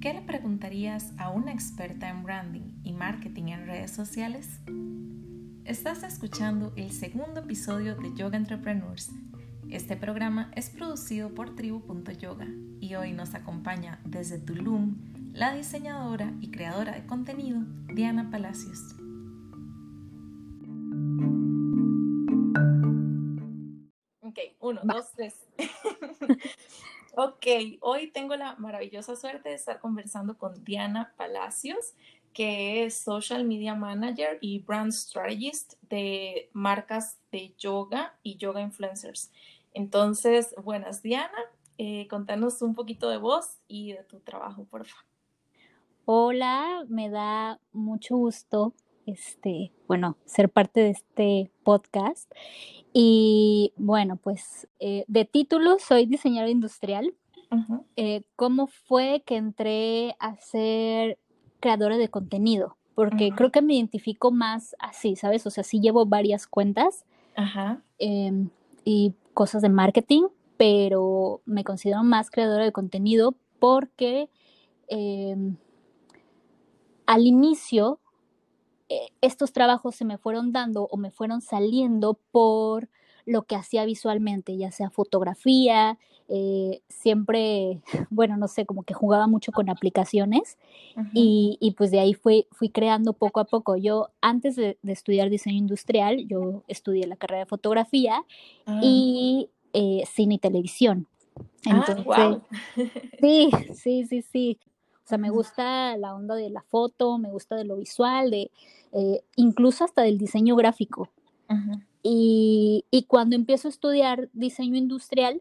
¿Qué le preguntarías a una experta en branding y marketing en redes sociales? Estás escuchando el segundo episodio de Yoga Entrepreneurs. Este programa es producido por tribu.yoga y hoy nos acompaña desde Tulum la diseñadora y creadora de contenido Diana Palacios. Hoy tengo la maravillosa suerte de estar conversando con Diana Palacios, que es Social Media Manager y Brand Strategist de marcas de yoga y yoga influencers. Entonces, buenas Diana, eh, contanos un poquito de vos y de tu trabajo, por favor. Hola, me da mucho gusto este, bueno, ser parte de este podcast. Y bueno, pues eh, de título soy diseñadora industrial. Eh, ¿Cómo fue que entré a ser creadora de contenido? Porque creo que me identifico más así, ¿sabes? O sea, sí llevo varias cuentas em, y cosas de marketing, pero me considero más creadora de contenido porque em, al inicio eh, estos trabajos se me fueron dando o me fueron saliendo por lo que hacía visualmente, ya sea fotografía, eh, siempre, bueno, no sé, como que jugaba mucho con aplicaciones y, pues de ahí fui, fui creando poco a poco. Yo antes de, estudiar diseño industrial, yo estudié la carrera de fotografía ah. y eh, cine y televisión. Ah, Entonces, sí, sí, sí, sí. O sea, me gusta la onda de la foto, me gusta de lo visual, de eh, incluso hasta del diseño gráfico. y, cuando empiezo a estudiar diseño industrial,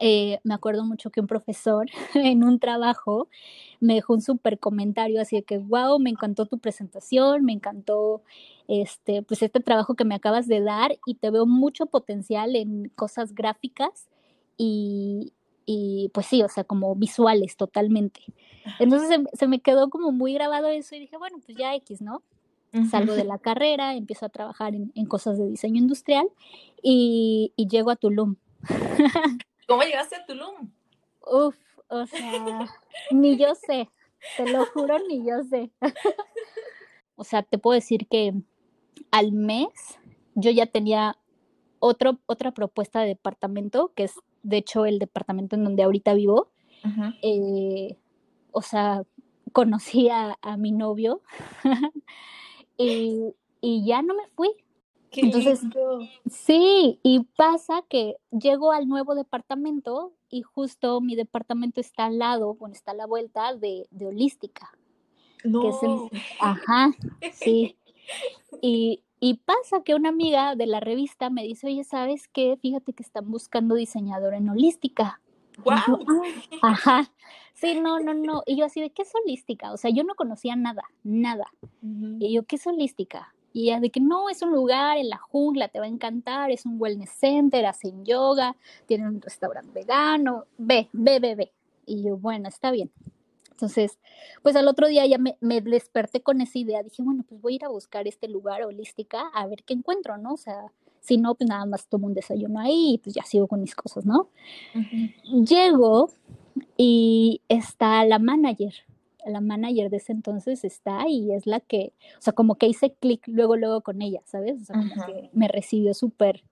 eh, me acuerdo mucho que un profesor en un trabajo me dejó un súper comentario así de que, wow, me encantó tu presentación, me encantó este, pues este trabajo que me acabas de dar y te veo mucho potencial en cosas gráficas y, y pues sí, o sea, como visuales totalmente. Entonces se, me quedó como muy grabado eso y dije, bueno, pues ya X, ¿no? Salgo de la carrera, empiezo a trabajar en, cosas de diseño industrial y, llego a Tulum. ¿Cómo llegaste a Tulum? Uf, o sea, ni yo sé, te lo juro, ni yo sé. o sea, te puedo decir que al mes yo ya tenía otro, otra propuesta de departamento que es de hecho el departamento en donde ahorita vivo, eh, o sea, conocí a, mi novio y, ya no me fui. Entonces, sí, y pasa que llego al nuevo departamento y justo mi departamento está al lado, bueno, está a la vuelta de, Holística. No. ajá, sí. Y, y pasa que una amiga de la revista me dice, oye, ¿sabes qué? Fíjate que están buscando diseñadora en holística. ¡Wow! Ah, ajá. Sí, no, no, no. Y yo así de, ¿qué es holística? O sea, yo no conocía nada, nada. Y yo, ¿qué es holística? Y ella de que no, es un lugar en la jungla, te va a encantar, es un wellness center, hacen yoga, tienen un restaurante vegano, ve, ve, ve, ve. Y yo, bueno, está bien. Entonces, pues al otro día ya me, desperté con esa idea, dije, bueno, pues voy a ir a buscar este lugar holística a ver qué encuentro, ¿no? O sea, si no, pues nada más tomo un desayuno ahí y pues ya sigo con mis cosas, ¿no? Llego y está la manager, la manager de ese entonces está y es la que, o sea, como que hice clic luego, luego con ella, ¿sabes? O sea, como que me recibió súper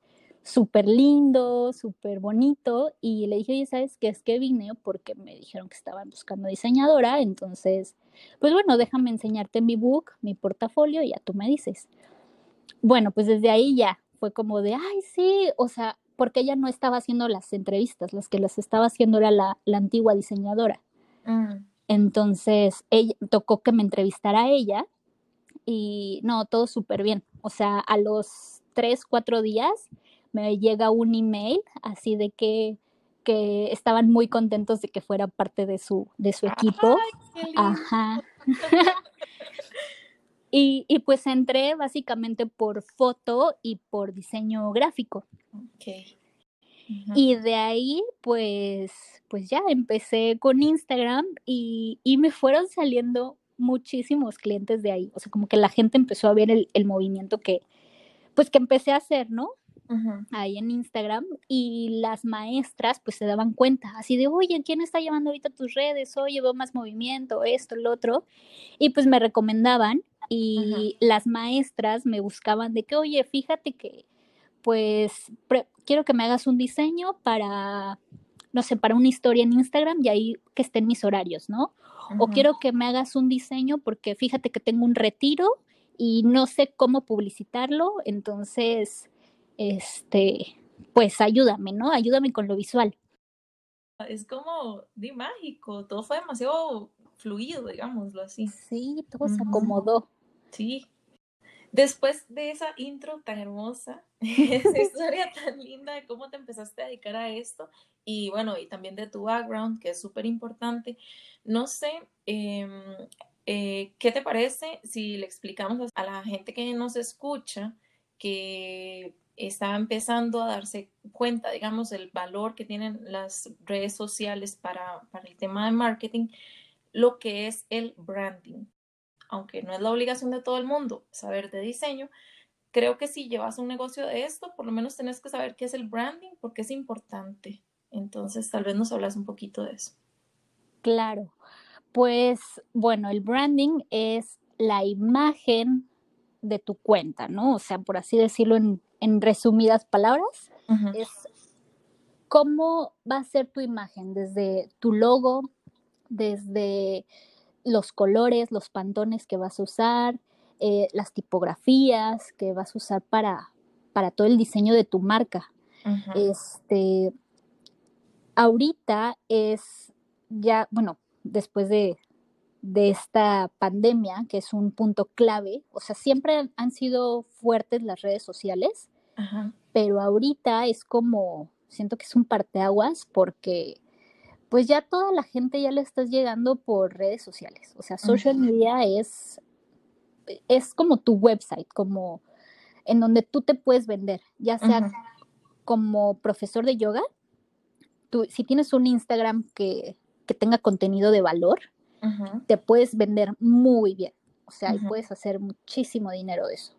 súper lindo, súper bonito, y le dije, oye, ¿sabes qué? Es que vine porque me dijeron que estaban buscando diseñadora, entonces, pues bueno, déjame enseñarte mi book, mi portafolio, y ya tú me dices. Bueno, pues desde ahí ya fue como de, ay, sí, o sea, porque ella no estaba haciendo las entrevistas, las que las estaba haciendo era la, antigua diseñadora. Mm. Entonces, ella, tocó que me entrevistara a ella y no, todo súper bien. O sea, a los tres, cuatro días me llega un email así de que, que estaban muy contentos de que fuera parte de su, de su equipo. Ajá. y, y, pues entré básicamente por foto y por diseño gráfico. Okay. Y de ahí, pues, pues ya empecé con Instagram y, y, me fueron saliendo muchísimos clientes de ahí. O sea, como que la gente empezó a ver el, el movimiento que, pues que empecé a hacer, ¿no? ahí en Instagram y las maestras pues se daban cuenta así de, oye, ¿quién está llevando ahorita tus redes? Oye, veo más movimiento, esto, lo otro. Y pues me recomendaban y las maestras me buscaban de que, oye, fíjate que pues quiero que me hagas un diseño para, no sé, para una historia en Instagram y ahí que estén mis horarios, ¿no? O quiero que me hagas un diseño porque fíjate que tengo un retiro y no sé cómo publicitarlo, entonces, este, pues ayúdame, ¿no? Ayúdame con lo visual. Es como de mágico, todo fue demasiado fluido, digámoslo así. Sí, todo se acomodó. Sí. Después de esa intro tan hermosa, esa historia tan linda de cómo te empezaste a dedicar a esto y bueno, y también de tu background, que es súper importante, no sé, em, eh, ¿qué te parece si le explicamos a la gente que nos escucha que está empezando a darse cuenta, digamos, el valor que tienen las redes sociales para, para el tema de marketing, lo que es el branding? Aunque no es la obligación de todo el mundo saber de diseño, creo que si llevas un negocio de esto, por lo menos tenés que saber qué es el branding porque es importante. Entonces, tal vez nos hablas un poquito de eso. Claro. Pues bueno, el branding es la imagen de tu cuenta, ¿no? O sea, por así decirlo en, resumidas palabras, es cómo va a ser tu imagen, desde tu logo, desde los colores, los pantones que vas a usar, eh, las tipografías que vas a usar para, para todo el diseño de tu marca. Este, ahorita es ya, bueno, después de, esta pandemia, que es un punto clave, o sea, siempre han sido fuertes las redes sociales, pero ahorita es como, siento que es un parteaguas porque pues ya toda la gente ya le estás llegando por redes sociales, o sea, social media es, es como tu website, como en donde tú te puedes vender, ya sea como profesor de yoga, tú, si tienes un Instagram que que tenga contenido de valor, te puedes vender muy bien. O sea, y puedes hacer muchísimo dinero de eso.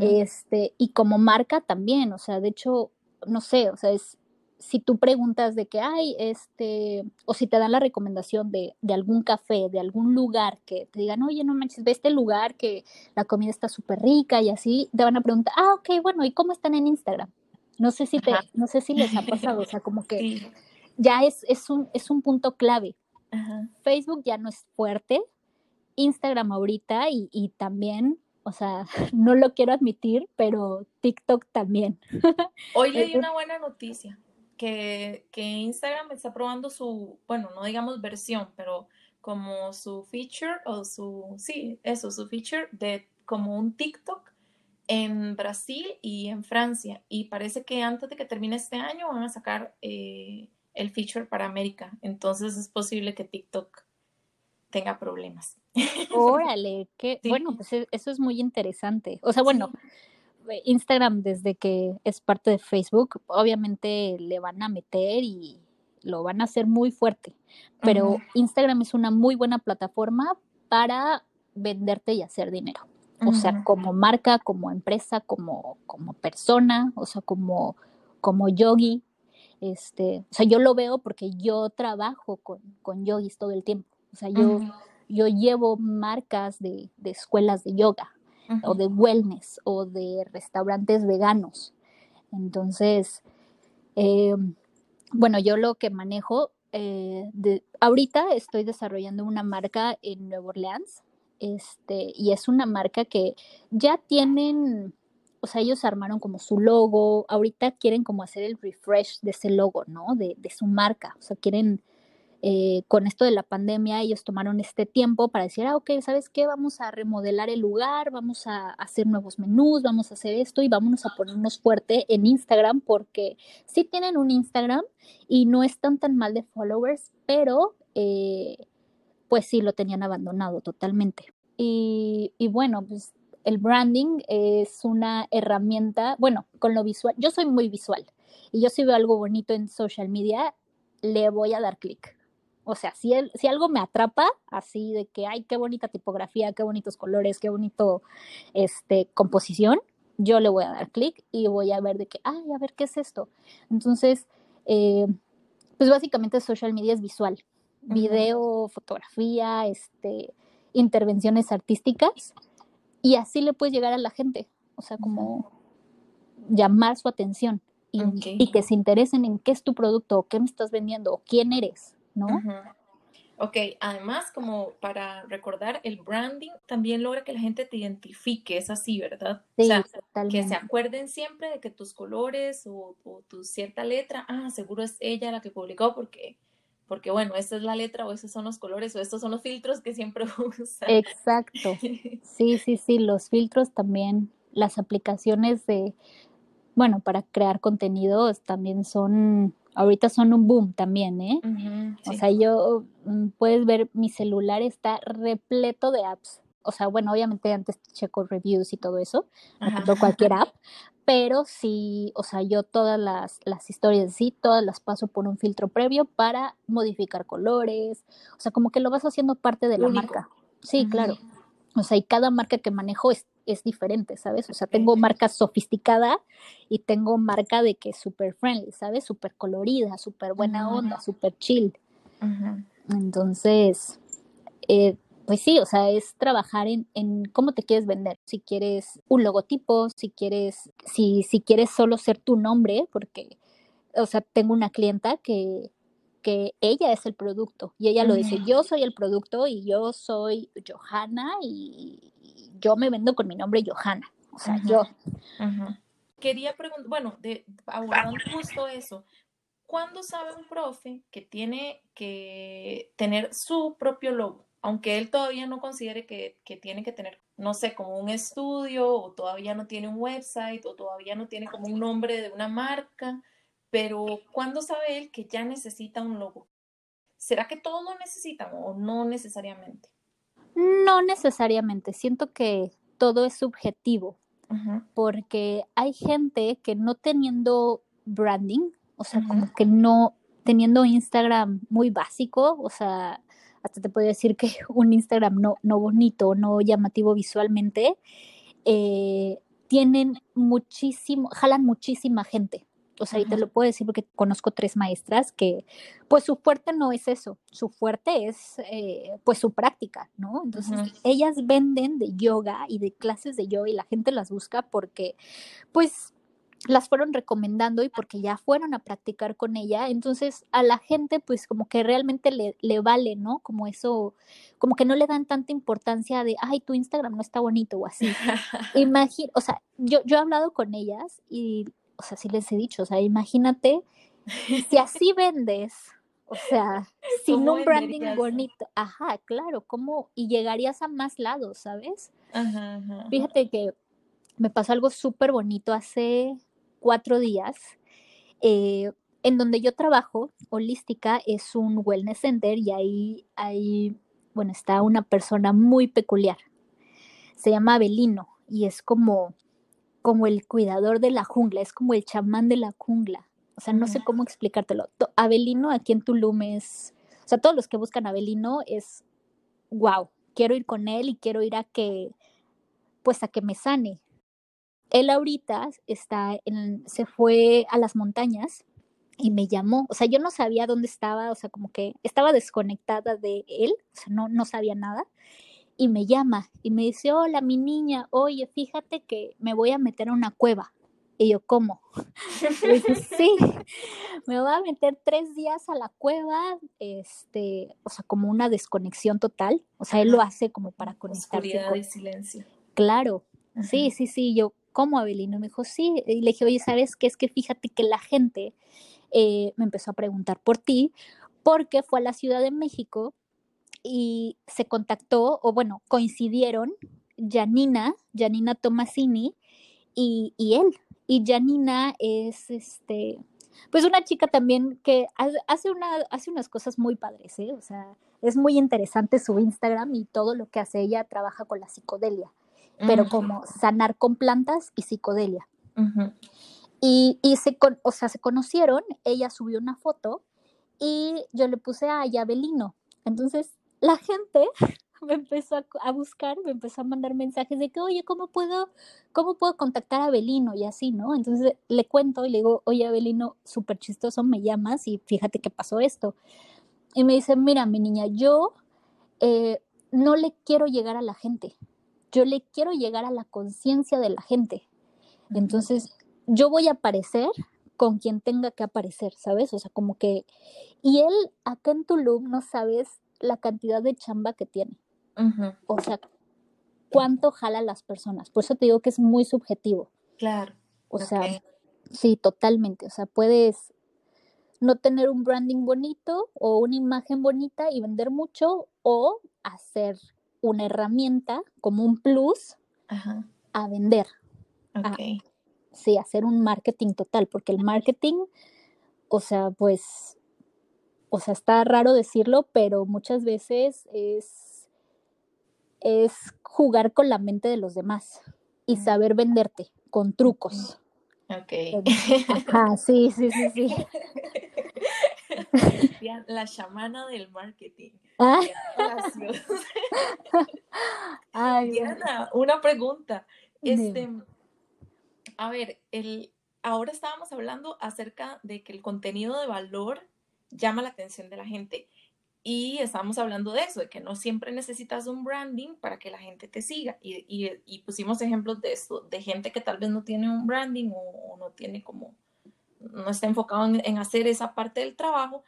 Este, y como marca también, o sea, de hecho, no sé, o sea, es si tú preguntas de que hay, este, o si te dan la recomendación de, de, algún café, de algún lugar que te digan, oye, no manches, ve este lugar que la comida está súper rica y así, te van a preguntar, ah, ok, bueno, ¿y cómo están en Instagram? No sé si te, no sé si les ha pasado, o sea, como que ya es, es, un, es un punto clave. Facebook ya no es fuerte, Instagram ahorita y, también, o sea, no lo quiero admitir, pero TikTok también. Hoy leí una buena noticia, que, que Instagram está probando su, bueno, no digamos versión, pero como su feature o su, sí, eso, su feature de como un TikTok en Brasil y en Francia. Y parece que antes de que termine este año van a sacar eh, el feature para América. Entonces es posible que TikTok tenga problemas. Órale, que bueno, pues e, eso es muy interesante. O sea, bueno, Instagram desde que es parte de Facebook, obviamente le van a meter y lo van a hacer muy fuerte. Pero Instagram es una muy buena plataforma para venderte y hacer dinero. O sea, como marca, como empresa, como, como persona, o sea, como, como yogi, este, o sea, yo lo veo porque yo trabajo con, con yogis todo el tiempo. O sea, yo, yo llevo marcas de, de escuelas de yoga o de wellness o de restaurantes veganos. Entonces, eh, bueno, yo lo que manejo, eh, de, ahorita estoy desarrollando una marca en Nueva Orleans, este, y es una marca que ya tienen o sea, ellos armaron como su logo, ahorita quieren como hacer el refresh de ese logo, ¿no? De, su marca, o sea, quieren, eh, con esto de la pandemia, ellos tomaron este tiempo para decir, ah, ok, ¿sabes qué? Vamos a remodelar el lugar, vamos a hacer nuevos menús, vamos a hacer esto y vámonos a ponernos fuerte en Instagram porque sí tienen un Instagram y no están tan mal de followers, pero eh, pues sí lo tenían abandonado totalmente. Y, y bueno, pues el branding es una herramienta, bueno, con lo visual, yo soy muy visual y yo si veo algo bonito en social media, le voy a dar clic. O sea, si, si algo me atrapa, así de que, ay, qué bonita tipografía, qué bonitos colores, qué bonito, este, composición, yo le voy a dar clic y voy a ver de que, ay, a ver qué es esto. Entonces, eh, pues básicamente social media es visual, video, fotografía, este, intervenciones artísticas y así le puedes llegar a la gente, o sea, como llamar su atención y, que se interesen en qué es tu producto, o qué me estás vendiendo, o quién eres, ¿no? Ok, además, como para recordar, el branding también logra que la gente te identifique, es así, ¿verdad? Sí, o sea, que se acuerden siempre de que tus colores o, tu cierta letra, ah, seguro es ella la que publicó porque, porque bueno, esta es la letra o esos son los colores o estos son los filtros que siempre usa. Exacto. Sí, sí, sí, los filtros también, las aplicaciones de, bueno, para crear contenidos también son ahorita son un boom también, ¿eh? O sea, yo, mm, puedes ver, mi celular está repleto de apps. O sea, bueno, obviamente antes checo reviews y todo eso, no cualquier app, pero sí, o sea, yo todas las, las historias, sí, todas las paso por un filtro previo para modificar colores, o sea, como que lo vas haciendo parte de la marca. Sí, claro. O sea, y cada marca que manejo es es diferente, ¿sabes? O sea, tengo marca sofisticada y tengo marca de que es súper friendly, ¿sabes? Súper colorida, súper buena onda, súper chill. Entonces, eh, pues sí, o sea, es trabajar en, en, cómo te quieres vender. Si quieres un logotipo, si quieres, si, si quieres solo ser tu nombre, porque, o sea, tengo una clienta que, que ella es el producto y ella lo dice, yo soy el producto y yo soy Johanna y, yo me vendo con mi nombre Johanna, o sea, yo. Quería preguntar, bueno, de, abordando justo eso, ¿cuándo sabe un profe que tiene que tener su propio logo? Aunque él todavía no considere que, que tiene que tener, no sé, como un estudio o todavía no tiene un website o todavía no tiene como un nombre de una marca, pero ¿cuándo sabe él que ya necesita un logo? ¿Será que todos lo necesitan o no necesariamente? No necesariamente, siento que todo es subjetivo, porque hay gente que no teniendo branding, o sea, como que no teniendo Instagram muy básico, o sea, hasta te puedo decir que un Instagram no, no bonito, no llamativo visualmente, eh, tienen muchísimo, jalan muchísima gente. O sea, y te lo puedo decir porque conozco tres maestras que, pues su fuerte no es eso, su fuerte es, eh, pues su práctica, ¿no? Entonces, ellas venden de yoga y de clases de yoga y la gente las busca porque, pues, las fueron recomendando y porque ya fueron a practicar con ella, entonces a la gente pues como que realmente le, le vale, ¿no? Como eso, como que no le dan tanta importancia de, ay, tu Instagram no está bonito o así. Imagina, o sea, yo, yo he hablado con ellas y o sea, sí les he dicho, o sea, imagínate si así vendes, o sea, sin un branding bonito, ajá, claro, ¿cómo? Y llegarías a más lados, ¿sabes? Ajá, Fíjate que me pasó algo súper bonito hace cuatro días, eh, en donde yo trabajo, Holística es un wellness center y ahí, ahí, bueno, está una persona muy peculiar. Se llama Abelino y es como como el cuidador de la jungla, es como el chamán de la jungla. O sea, no sé cómo explicártelo. Abelino aquí en Tulum es, o sea, todos los que buscan Abelino es, wow, quiero ir con él y quiero ir a que, pues a que me sane. Él ahorita está en, se fue a las montañas y me llamó, o sea, yo no sabía dónde estaba, o sea, como que estaba desconectada de él, o sea, no, no sabía nada y me llama y me dice, hola, mi niña, oye, fíjate que me voy a meter a una cueva. Y yo, ¿cómo? dice, sí, me voy a meter tres días a la cueva, este, o sea, como una desconexión total. O sea, él lo hace como para conectarse. Oscuridad y silencio. Claro, sí, sí, sí. Yo, ¿cómo, Abelino? Me dijo, sí. Y le dije, oye, ¿sabes qué? Es que fíjate que la gente eh, me empezó a preguntar por ti, porque fue a la Ciudad de México y se contactó, o bueno, coincidieron Janina, Janina Tomasini y, y él. Y Janina es este, pues una chica también que hace, una, hace unas cosas muy padres, ¿eh? O sea, es muy interesante su Instagram y todo lo que hace ella trabaja con la psicodelia, pero como sanar con plantas y psicodelia. Y, y se, o sea, se conocieron, ella subió una foto y yo le puse a Yabelino. Entonces, la gente me empezó a, buscar, me empezó a mandar mensajes de que, oye, ¿cómo puedo, cómo puedo contactar a Abelino? Y así, ¿no? Entonces le cuento y le digo, oye, Abelino, súper chistoso, me llamas y fíjate que pasó esto. Y me dice, mira, mi niña, yo eh, no le quiero llegar a la gente, yo le quiero llegar a la conciencia de la gente. Entonces, yo voy a aparecer con quien tenga que aparecer, ¿sabes? O sea, como que... Y él acá en Tulum no sabes la cantidad de chamba que tiene. O sea, cuánto jala las personas. Por eso te digo que es muy subjetivo. Claro. O sea, sí, totalmente. O sea, puedes no tener un branding bonito o una imagen bonita y vender mucho o hacer una herramienta como un plus a vender. Ok. sí, hacer un marketing total, porque el marketing, o sea, pues o sea, está raro decirlo, pero muchas veces es, es jugar con la mente de los demás y saber venderte con trucos. Ok. Ajá, sí, sí, sí, sí. La chamana del marketing. Ah. Diana, una pregunta. Este, a ver, el, ahora estábamos hablando acerca de que el contenido de valor llama la atención de la gente. Y estamos hablando de eso, de que no siempre necesitas un branding para que la gente te siga. Y, pusimos ejemplos de esto, de gente que tal vez no tiene un branding o, no tiene como, no está enfocado en, hacer esa parte del trabajo,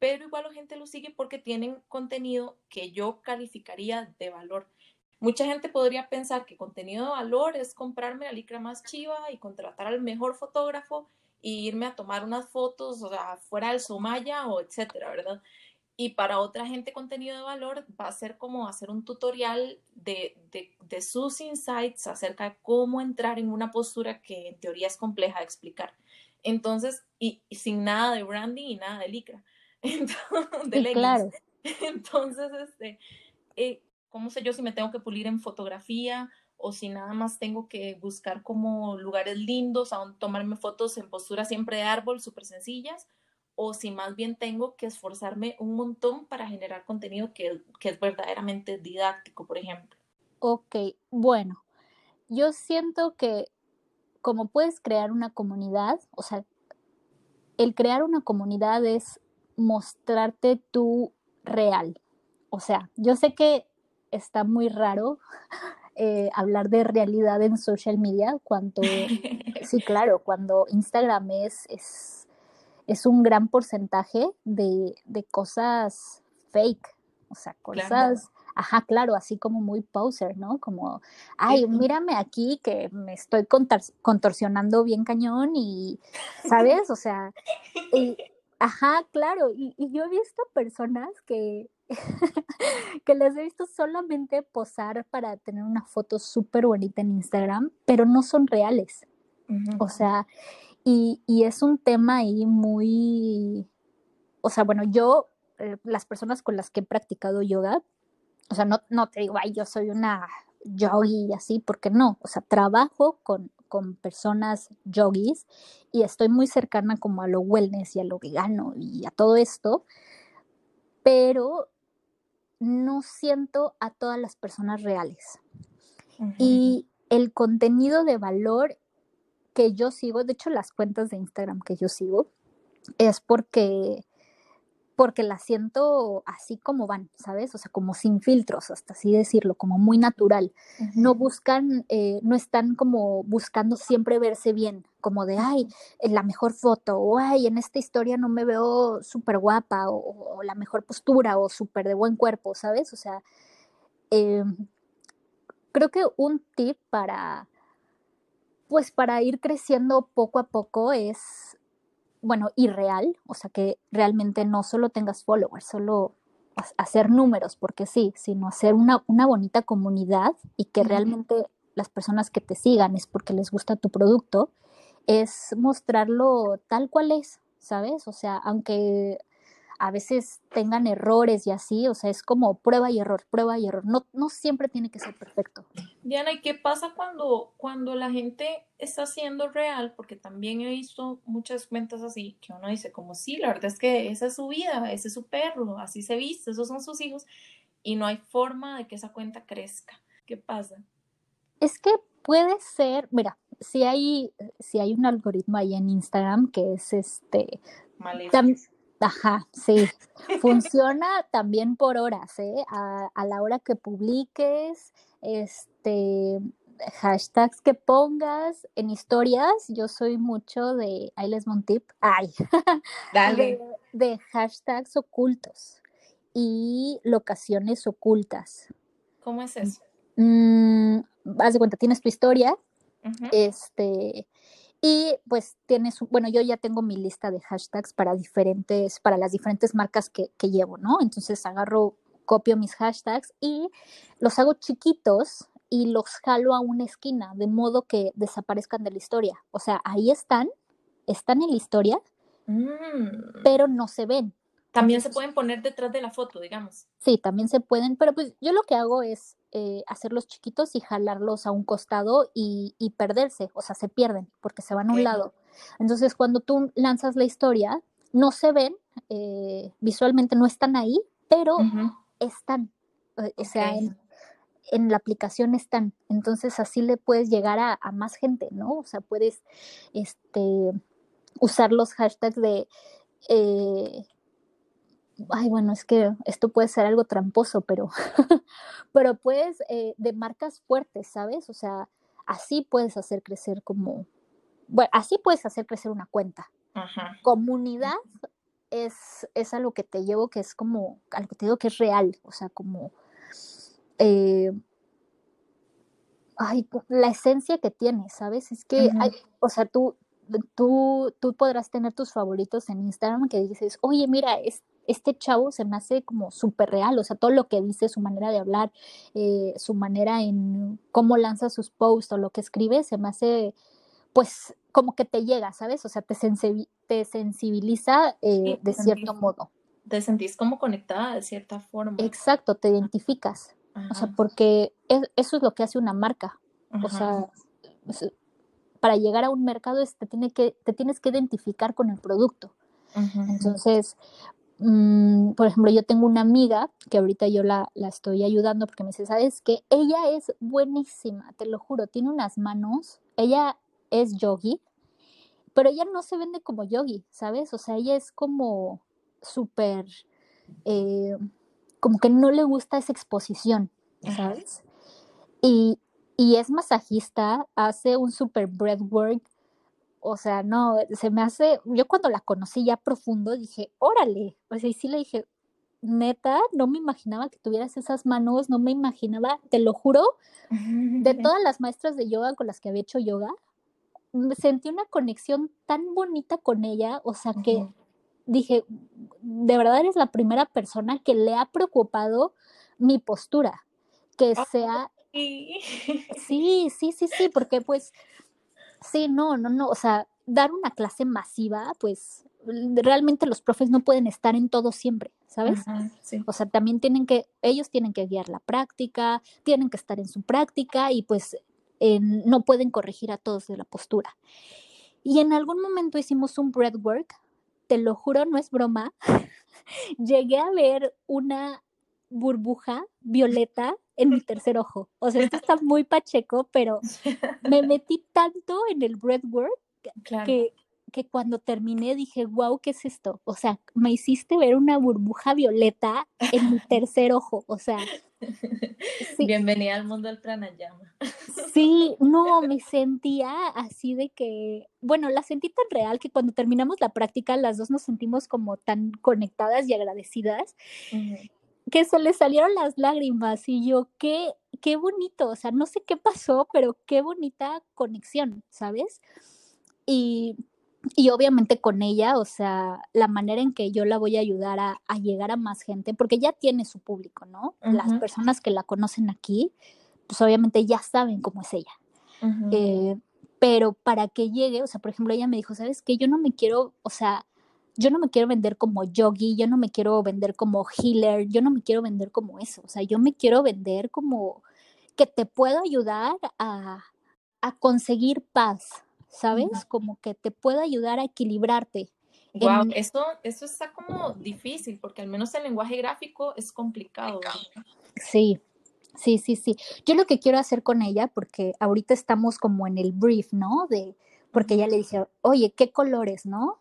pero igual la gente lo sigue porque tienen contenido que yo calificaría de valor. Mucha gente podría pensar que contenido de valor es comprarme la licra más chiva y contratar al mejor fotógrafo y irme a tomar unas fotos, o sea, fuera del Somaya o etcétera, ¿verdad? Y para otra gente contenido de valor va a ser como hacer un tutorial de, de, sus insights acerca de cómo entrar en una postura que en teoría es compleja de explicar. Entonces, y, sin nada de branding y nada de licra. Entonces, de claro. Entonces, este, eh, ¿cómo sé yo si me tengo que pulir en fotografía o si nada más tengo que buscar como lugares lindos, a tomarme fotos en postura siempre de árbol, súper sencillas, o si más bien tengo que esforzarme un montón para generar contenido que, que es verdaderamente didáctico, por ejemplo. Ok, bueno, yo siento que como puedes crear una comunidad, o sea, el crear una comunidad es mostrarte tú real. O sea, yo sé que está muy raro eh, hablar de realidad en social media, cuando, sí, claro, cuando Instagram es, es, es un gran porcentaje de, de, cosas fake, o sea, cosas, ajá, claro, así como muy poser, ¿no? Como, ay, mírame aquí que me estoy contorsionando bien cañón y, ¿sabes? O sea, y, ajá, claro, y, y yo he visto personas que que les he visto solamente posar para tener una foto súper bonita en Instagram, pero no son reales. O sea, y, es un tema ahí muy, o sea, bueno, yo, eh, las personas con las que he practicado yoga, o sea, no, no te digo, ay, yo soy una yogi y así, porque no, o sea, trabajo con, con personas yogis y estoy muy cercana como a lo wellness y a lo vegano y a todo esto, pero no siento a todas las personas reales. Y el contenido de valor que yo sigo, de hecho las cuentas de Instagram que yo sigo, es porque porque las siento así como van, ¿sabes? O sea, como sin filtros, hasta así decirlo, como muy natural. No buscan, eh, no están como buscando siempre verse bien, como de, ay, la mejor foto, o ay, en esta historia no me veo súper guapa, o, la mejor postura, o súper de buen cuerpo, ¿sabes? O sea, em, creo que un tip para, pues para ir creciendo poco a poco es bueno, irreal, o sea, que realmente no solo tengas followers, solo hacer números, porque sí, sino hacer una, una bonita comunidad y que realmente las personas que te sigan es porque les gusta tu producto, es mostrarlo tal cual es, ¿sabes? O sea, aunque a veces tengan errores y así, o sea, es como prueba y error, prueba y error. No, no siempre tiene que ser perfecto. Diana, ¿y qué pasa cuando, cuando la gente está siendo real? Porque también he visto muchas cuentas así, que uno dice como, sí, la verdad es que esa es su vida, ese es su perro, así se viste, esos son sus hijos. y no hay forma de que esa cuenta crezca. ¿Qué pasa? Es que puede ser, mira, si hay, si hay un algoritmo ahí en Instagram que es este... Ajá, sí. Funciona también por horas, ¿eh? A, a, la hora que publiques, este, hashtags que pongas en historias. Yo soy mucho de, ahí les un tip, ay, Dale. De, hashtags ocultos y locaciones ocultas. ¿Cómo es eso? Mm, haz de cuenta, tienes tu historia, este, y pues tienes, bueno, yo ya tengo mi lista de hashtags para diferentes, para las diferentes marcas que, que llevo, ¿no? Entonces agarro, copio mis hashtags y los hago chiquitos y los jalo a una esquina, de modo que desaparezcan de la historia. O sea, ahí están, están en la historia, mm. pero no se ven. También se pueden poner detrás de la foto, digamos. Sí, también se pueden, pero pues yo lo que hago es eh, hacerlos chiquitos y jalarlos a un costado y, perderse, o sea, se pierden porque se van a un lado. Entonces, cuando tú lanzas la historia, no se ven, eh, visualmente no están ahí, pero están. Eh, o sea, en, en la aplicación están. Entonces así le puedes llegar a, más gente, ¿no? O sea, puedes este, usar los hashtags de... Eh, ay, bueno, es que esto puede ser algo tramposo, pero, pero puedes, eh, de marcas fuertes, ¿sabes? O sea, así puedes hacer crecer como, bueno, así puedes hacer crecer una cuenta. Comunidad es, es algo que te llevo que es como, algo que te digo que es real, o sea, como eh, ay, la esencia que tiene, ¿sabes? Es que, o sea, tú, tú, tú podrás tener tus favoritos en Instagram que dices, oye, mira, es, este chavo se me hace como súper real, o sea, todo lo que dice, su manera de hablar, eh, su manera en cómo lanza sus posts o lo que escribe, se me hace, pues, como que te llega, ¿sabes? O sea, te, te sensibiliza eh, de cierto modo. Te sentís como conectada de cierta forma. Exacto, te identificas. O sea, porque eso es lo que hace una marca. O sea, para llegar a un mercado te, tiene que, te tienes que identificar con el producto. Entonces, mm, por ejemplo, yo tengo una amiga que ahorita yo la, la estoy ayudando porque me dice, ¿sabes qué? Ella es buenísima, te lo juro, tiene unas manos, ella es yogi, pero ella no se vende como yogi, ¿sabes? O sea, ella es como súper... Eh, como que no le gusta esa exposición, ¿sabes? Y, es masajista, hace un super breathwork, o sea, no, se me hace, yo cuando la conocí ya profundo dije, órale, o sea, y sí le dije, neta, no me imaginaba que tuvieras esas manos, no me imaginaba, te lo juro, de todas las maestras de yoga con las que había hecho yoga, sentí una conexión tan bonita con ella, o sea, que dije, de verdad eres la primera persona que le ha preocupado mi postura, que sea... Sí, sí, sí, sí, porque pues, sí, no, no, no, o sea, dar una clase masiva, pues realmente los profes no pueden estar en todo siempre, ¿sabes? O sea, también tienen que, ellos tienen que guiar la práctica, tienen que estar en su práctica y pues no pueden corregir a todos de la postura. Y en algún momento hicimos un breathwork te lo juro, no es broma, llegué a ver una burbuja violeta en mi tercer ojo. O sea, esto está muy pacheco, pero me metí tanto en el breathwork que, que cuando terminé dije, wow, ¿qué es esto? O sea, me hiciste ver una burbuja violeta en mi tercer ojo. O sea, Bienvenida al mundo del pranayama. Sí, no, me sentía así de que, bueno, la sentí tan real que cuando terminamos la práctica las dos nos sentimos como tan conectadas y agradecidas que se le salieron las lágrimas y yo, qué, qué bonito, o sea, no sé qué pasó, pero qué bonita conexión, ¿sabes? Y y obviamente con ella, o sea, la manera en que yo la voy a ayudar a, llegar a más gente, porque ya tiene su público, ¿no? Las personas que la conocen aquí, pues obviamente ya saben cómo es ella. Eh, pero para que llegue, o sea, por ejemplo, ella me dijo, ¿sabes qué? Yo no me quiero, o sea, yo no me quiero vender como yogi, yo no me quiero vender como healer, yo no me quiero vender como eso, o sea, yo me quiero vender como que te puedo ayudar a, a conseguir paz, ¿sabes? Como que te puede ayudar a equilibrarte Wow, esto, esto está como difícil, porque al menos el lenguaje gráfico es complicado. Sí, sí, sí, sí. Yo lo que quiero hacer con ella, porque ahorita estamos como en el brief, ¿no? De, porque ella le dije, oye, ¿qué colores, no?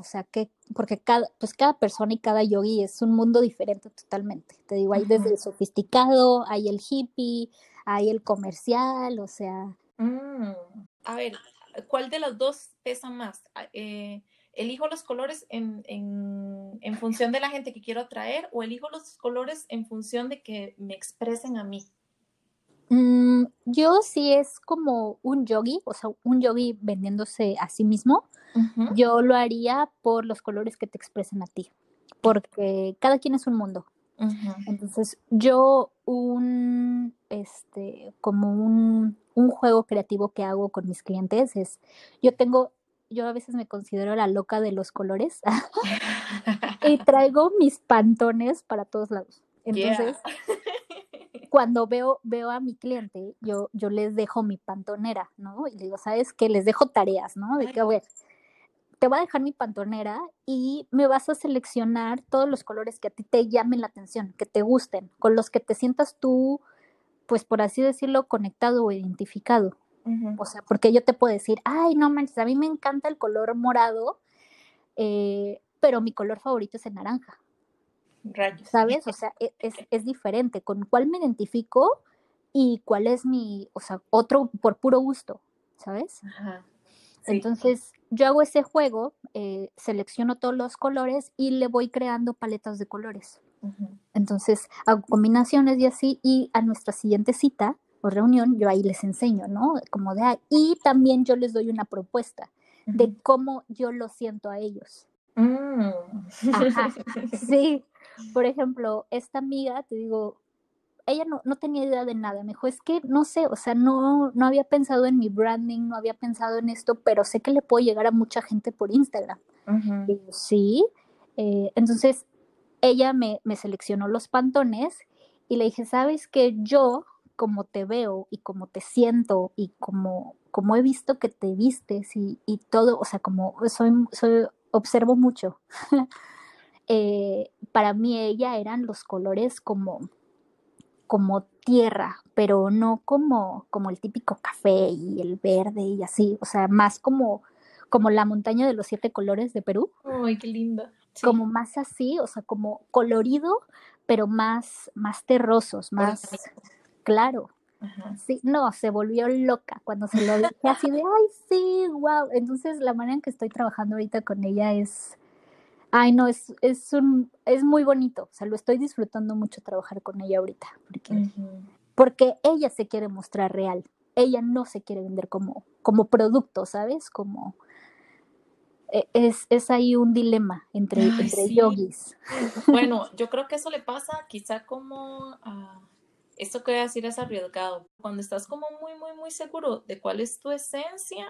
O sea, que, porque cada, pues cada persona y cada yogi es un mundo diferente totalmente. Te digo, hay desde el sofisticado, hay el hippie, hay el comercial, o sea. Mm, a ver, ¿cuál de las dos pesa más? Ah, eh, ¿Elijo los colores en, en, función de la gente que quiero atraer o elijo los colores en función de que me expresen a mí? Mm, yo sí es como un yogi, o sea, un yogi vendiéndose a sí mismo. Yo lo haría por los colores que te expresen a ti, porque cada quien es un mundo. Entonces, yo un, este, como un, un juego creativo que hago con mis clientes es, yo tengo yo a veces me considero la loca de los colores y traigo mis pantones para todos lados. Entonces, cuando veo, veo a mi cliente, yo, yo les dejo mi pantonera, ¿no? Y digo, ¿sabes qué? Les dejo tareas, ¿no? De que, a ver, te voy a dejar mi pantonera y me vas a seleccionar todos los colores que a ti te llamen la atención, que te gusten, con los que te sientas tú, pues por así decirlo, conectado o identificado. O sea, porque yo te puedo decir, ay, no manches, a mí me encanta el color morado, eh, pero mi color favorito es el naranja. Rayos. ¿Sabes? O sea, e, es, es, diferente. ¿Con cuál me identifico y cuál es mi, o sea, otro por puro gusto? ¿Sabes? Entonces, yo hago ese juego, eh, selecciono todos los colores y le voy creando paletas de colores. Entonces, hago combinaciones y así, y a nuestra siguiente cita, o reunión, yo ahí les enseño, ¿no? Como de, y también yo les doy una propuesta de cómo yo lo siento a ellos. Mm. Ajá, sí. Por ejemplo, esta amiga, te digo, ella no, no, tenía idea de nada. Me dijo, es que no sé, o sea, no, no había pensado en mi branding, no había pensado en esto, pero sé que le puedo llegar a mucha gente por Instagram. sí. Eh, entonces, ella me, me seleccionó los pantones y le dije, ¿sabes que yo como te veo y como te siento y como, como he visto que te vistes y, y todo, o sea, como soy, soy observo mucho. Eh, para mí ella eran los colores como, como tierra, pero no como, como el típico café y el verde y así, o sea, más como, como la montaña de los siete colores de Perú. Ay, qué linda. Como más así, o sea, como colorido, pero más, más terrosos, más, claro. Sí, no, se volvió loca cuando se lo dije así de, ay, sí, wow. Entonces, la manera en que estoy trabajando ahorita con ella es, ay, no, es, es, un, es muy bonito. O sea, lo estoy disfrutando mucho trabajar con ella ahorita, porque, porque ella se quiere mostrar real. Ella no se quiere vender como, como producto, ¿sabes? Como, e, es, es ahí un dilema entre, entre yogis. Bueno, yo creo que eso le pasa quizá como a esto que voy a decir es arriesgado. Cuando estás como muy, muy, muy seguro de cuál es tu esencia,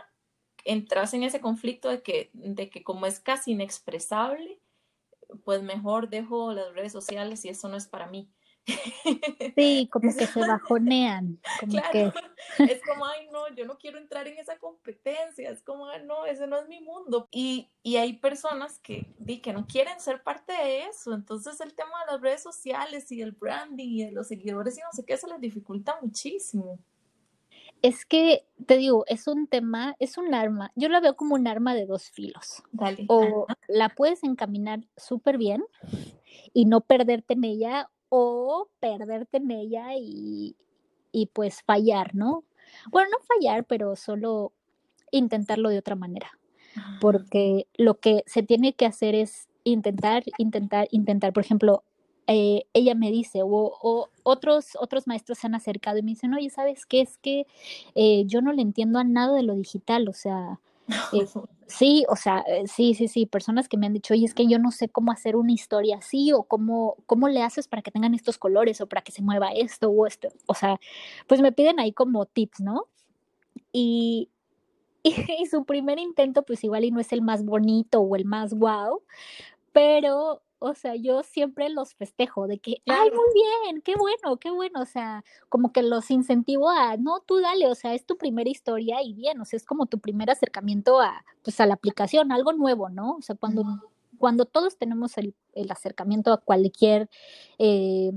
entras en ese conflicto de que, de que como es casi inexpresable, pues mejor dejo las redes sociales y eso no es para mí. Sí, como que se bajonean. Como que... Es como, ay, no, yo no quiero entrar en esa competencia. Es como, ay, no, ese no es mi mundo. Y, y hay personas que, di, que no quieren ser parte de eso. Entonces, el tema de las redes sociales y el branding y de los seguidores y no sé qué, se les dificulta muchísimo. Es que, te digo, es un tema, es un arma. Yo la veo como un arma de dos filos. Dale. O la puedes encaminar súper bien y no perderte en ella, o perderte en ella y, y pues fallar, ¿no? Bueno, no fallar, pero solo intentarlo de otra manera. Ah. Porque lo que se tiene que hacer es intentar, intentar, intentar. Por ejemplo, eh, ella me dice, o, otros, otros maestros se han acercado y me dicen, oye, ¿sabes qué? Es que eh, yo no le entiendo a nada de lo digital, o sea, eh, sí, o sea, sí, sí, sí, personas que me han dicho, oye, es que yo no sé cómo hacer una historia así o cómo, cómo le haces para que tengan estos colores o para que se mueva esto o esto. O sea, pues me piden ahí como tips, ¿no? Y, y, su primer intento, pues igual y no es el más bonito o el más wow, pero o sea, yo siempre los festejo de que, ay, muy bien, qué bueno, qué bueno, o sea, como que los incentivo a, no, tú dale, o sea, es tu primera historia y bien, o sea, es como tu primer acercamiento a, pues, a la aplicación, algo nuevo, ¿no? O sea, cuando, cuando todos tenemos el, el acercamiento a cualquier eh,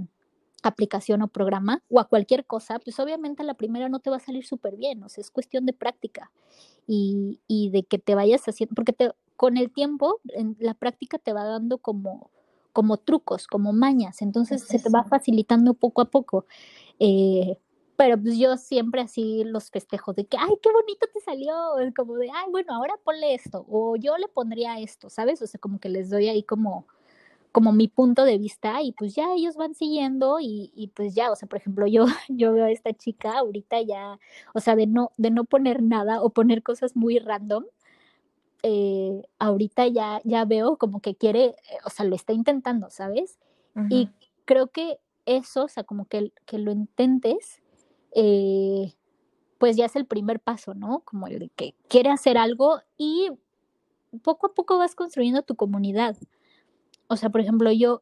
aplicación o programa o a cualquier cosa, pues obviamente la primera no te va a salir súper bien, o sea, es cuestión de práctica y, y, de que te vayas haciendo, porque te, con el tiempo en la práctica te va dando como, como trucos, como mañas, entonces se te va facilitando poco a poco. Eh, pero pues yo siempre así los festejo de que, ay, qué bonito te salió, como de, ay, bueno, ahora ponle esto, o yo le pondría esto, ¿sabes? O sea, como que les doy ahí como, como mi punto de vista y pues ya ellos van siguiendo y, y, pues ya, o sea, por ejemplo, yo, yo veo a esta chica ahorita ya, o sea, de no, de no poner nada o poner cosas muy random, eh, ahorita ya, ya veo como que quiere, eh, o sea, lo está intentando, ¿sabes? Y creo que eso, o sea, como que, que lo intentes, eh, pues ya es el primer paso, ¿no? Como el de que quiere hacer algo y poco a poco vas construyendo tu comunidad o sea, por ejemplo, yo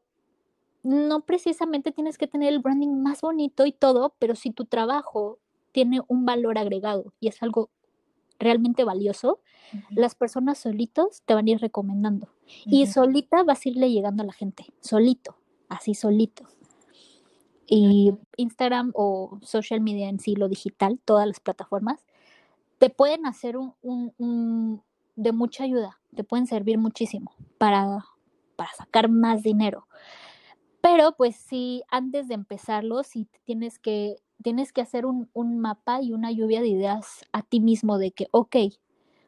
no precisamente tienes que tener el branding más bonito y todo, pero si tu trabajo tiene un valor agregado y es algo realmente valioso, las personas solitos te van a ir recomendando. Y solita vas a irle llegando a la gente, solito, así solito. Y Instagram o social media en sí, lo digital, todas las plataformas, te pueden hacer un, un de mucha ayuda, te pueden servir muchísimo para para sacar más dinero. Pero pues sí, antes de empezarlo, sí tienes que, tienes que hacer un, un mapa y una lluvia de ideas a ti mismo de que, ok,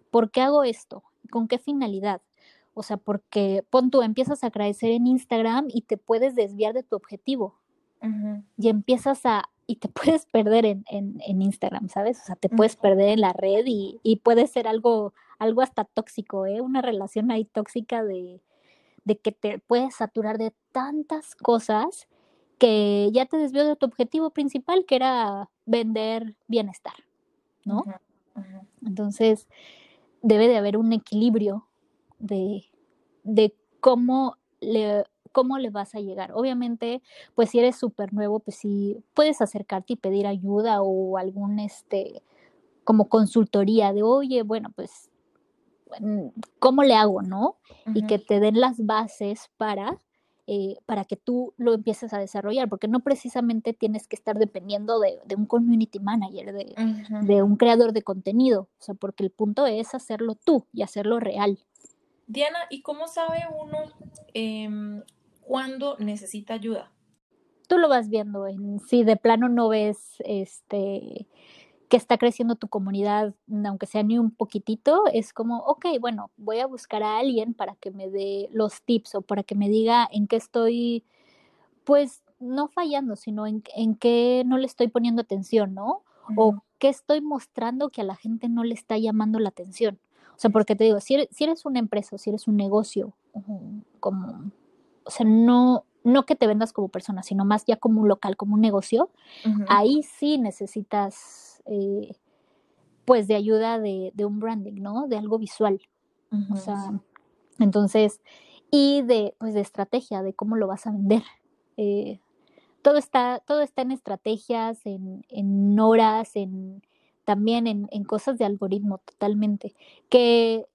¿por qué hago esto? ¿Con qué finalidad? O sea, porque pon tú, empiezas a crecer en Instagram y te puedes desviar de tu objetivo. Y empiezas a, y te puedes perder en, en, en Instagram, ¿sabes? O sea, te puedes perder en la red y, y, puede ser algo, algo hasta tóxico, ¿eh? Una relación ahí tóxica de, de que te puedes saturar de tantas cosas que ya te desvió de tu objetivo principal, que era vender bienestar, ¿no? Entonces, debe de haber un equilibrio de, de cómo le cómo le vas a llegar. Obviamente, pues si eres súper nuevo, pues sí puedes acercarte y pedir ayuda o algún este como consultoría de, oye, bueno, pues cómo le hago, ¿no? Y que te den las bases para, eh, para que tú lo empieces a desarrollar, porque no precisamente tienes que estar dependiendo de, un community manager, de, de, un creador de contenido, o sea, porque el punto es hacerlo tú y hacerlo real. Diana, ¿y cómo sabe uno eh, cuándo necesita ayuda? Tú lo vas viendo en si de plano no ves este que está creciendo tu comunidad, aunque sea ni un poquitito, es como, ok, bueno, voy a buscar a alguien para que me dé los tips o para que me diga en qué estoy, pues, no fallando, sino en, en qué no le estoy poniendo atención, ¿no? O qué estoy mostrando que a la gente no le está llamando la atención. O sea, porque te digo, si eres, si eres una empresa o si eres un negocio, como, o sea, no, no que te vendas como persona, sino más ya como un local, como un negocio, ahí sí necesitas eh, pues de ayuda de, de, un branding, ¿no? De algo visual. O sea, entonces, y de, pues de estrategia, de cómo lo vas a vender. Eh, todo está, todo está en estrategias, en, en horas, en también en, en, cosas de algoritmo totalmente, que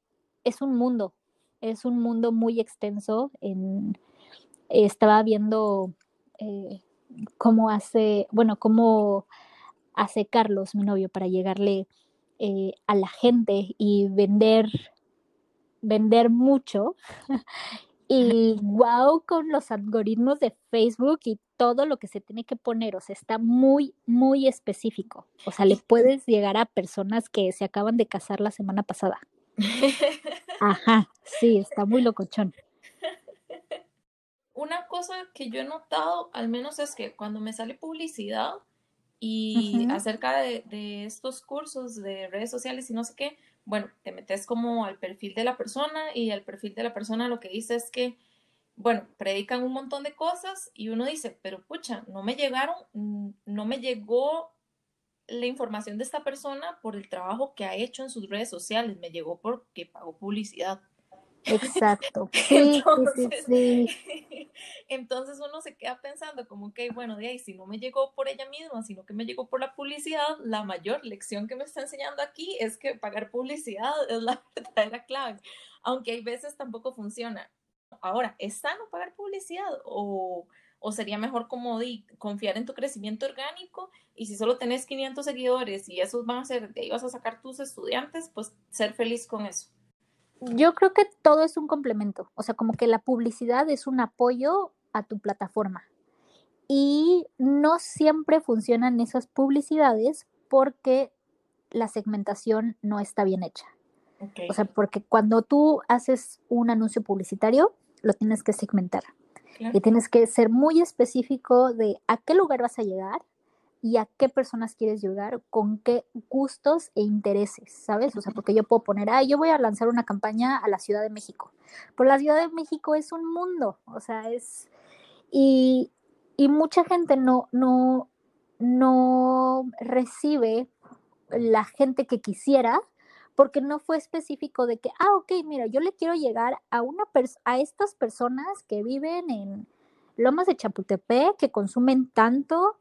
es un mundo, es un mundo muy extenso. En, estaba viendo eh, cómo hace, bueno, cómo hace Carlos, mi novio, para llegarle eh, a la gente y vender, vender mucho. y wow, con los algoritmos de Facebook y todo lo que se tiene que poner, o sea, está muy, muy específico. O sea, le puedes llegar a personas que se acaban de casar la semana pasada. Ajá, sí, está muy locochón. Una cosa que yo he notado, al menos es que cuando me sale publicidad, y acerca de, de, estos cursos de redes sociales y no sé qué, bueno, te metes como al perfil de la persona y al perfil de la persona lo que dice es que, bueno, predican un montón de cosas y uno dice, pero pucha, no me llegaron, no me llegó la información de esta persona por el trabajo que ha hecho en sus redes sociales, me llegó porque pagó publicidad. Exacto. Sí, sí, sí, Entonces uno se queda pensando como que, bueno, de ahí, si no me llegó por ella misma, sino que me llegó por la publicidad, la mayor lección que me está enseñando aquí es que pagar publicidad es la verdadera clave, aunque hay veces tampoco funciona. Ahora, ¿es sano pagar publicidad o, o sería mejor como de confiar en tu crecimiento orgánico y si solo tenés 500 seguidores y esos van a ser, de ahí vas a sacar tus estudiantes, pues ser feliz con eso? Yo creo que todo es un complemento, o sea, como que la publicidad es un apoyo a tu plataforma. Y no siempre funcionan esas publicidades porque la segmentación no está bien hecha. O sea, porque cuando tú haces un anuncio publicitario, lo tienes que segmentar. Y tienes que ser muy específico de a qué lugar vas a llegar, y a qué personas quieres llegar, con qué gustos e intereses, ¿sabes? O sea, porque yo puedo poner, ah, yo voy a lanzar una campaña a la Ciudad de México, pero la Ciudad de México es un mundo, o sea, es... Y, y mucha gente no, no, no recibe la gente que quisiera porque no fue específico de que, ah, ok, mira, yo le quiero llegar a, una a estas personas que viven en Lomas de Chapultepec, que consumen tanto,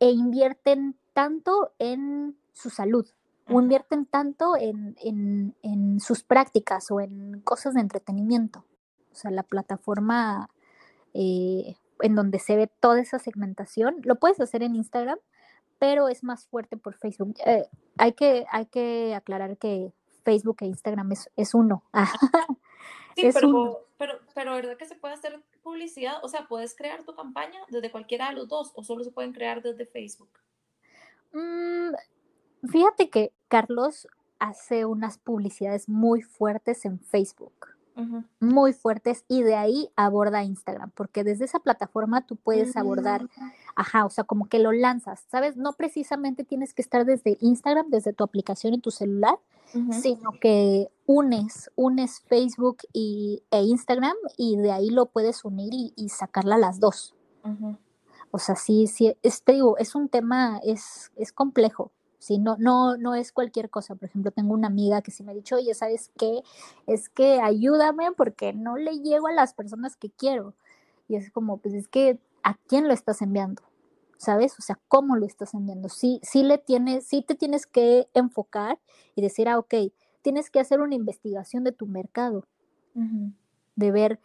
e invierten tanto en su salud o invierten tanto en, sus prácticas o en cosas de entretenimiento. O sea, la plataforma eh, en donde se ve toda esa segmentación, lo puedes hacer en Instagram, pero es más fuerte por Facebook. Eh, hay, que, hay que aclarar que Facebook e Instagram es, es uno. Sí, pero, pero, pero ¿verdad que se puede hacer publicidad? O sea, ¿puedes crear tu campaña desde cualquiera de los dos o solo se pueden crear desde Facebook? Mm, fíjate que Carlos hace unas publicidades muy fuertes en Facebook muy fuertes y de ahí aborda Instagram, porque desde esa plataforma tú puedes abordar, ajá, o sea, como que lo lanzas, ¿sabes? No precisamente tienes que estar desde Instagram, desde tu aplicación en tu celular, sino que unes, unes Facebook y, e Instagram y de ahí lo puedes unir y, sacarla a las dos. O sea, sí, sí, es, digo, es un tema, es, es complejo, ¿sí? No, no, no es cualquier cosa. Por ejemplo, tengo una amiga que sí me ha dicho, oye, ¿sabes qué? Es que ayúdame porque no le llego a las personas que quiero. Y es como, pues es que, ¿a quién lo estás enviando? ¿Sabes? O sea, ¿cómo lo estás enviando? Sí, sí le tienes, sí te tienes que enfocar y decir, ah, ok, tienes que hacer una investigación de tu mercado, de ver,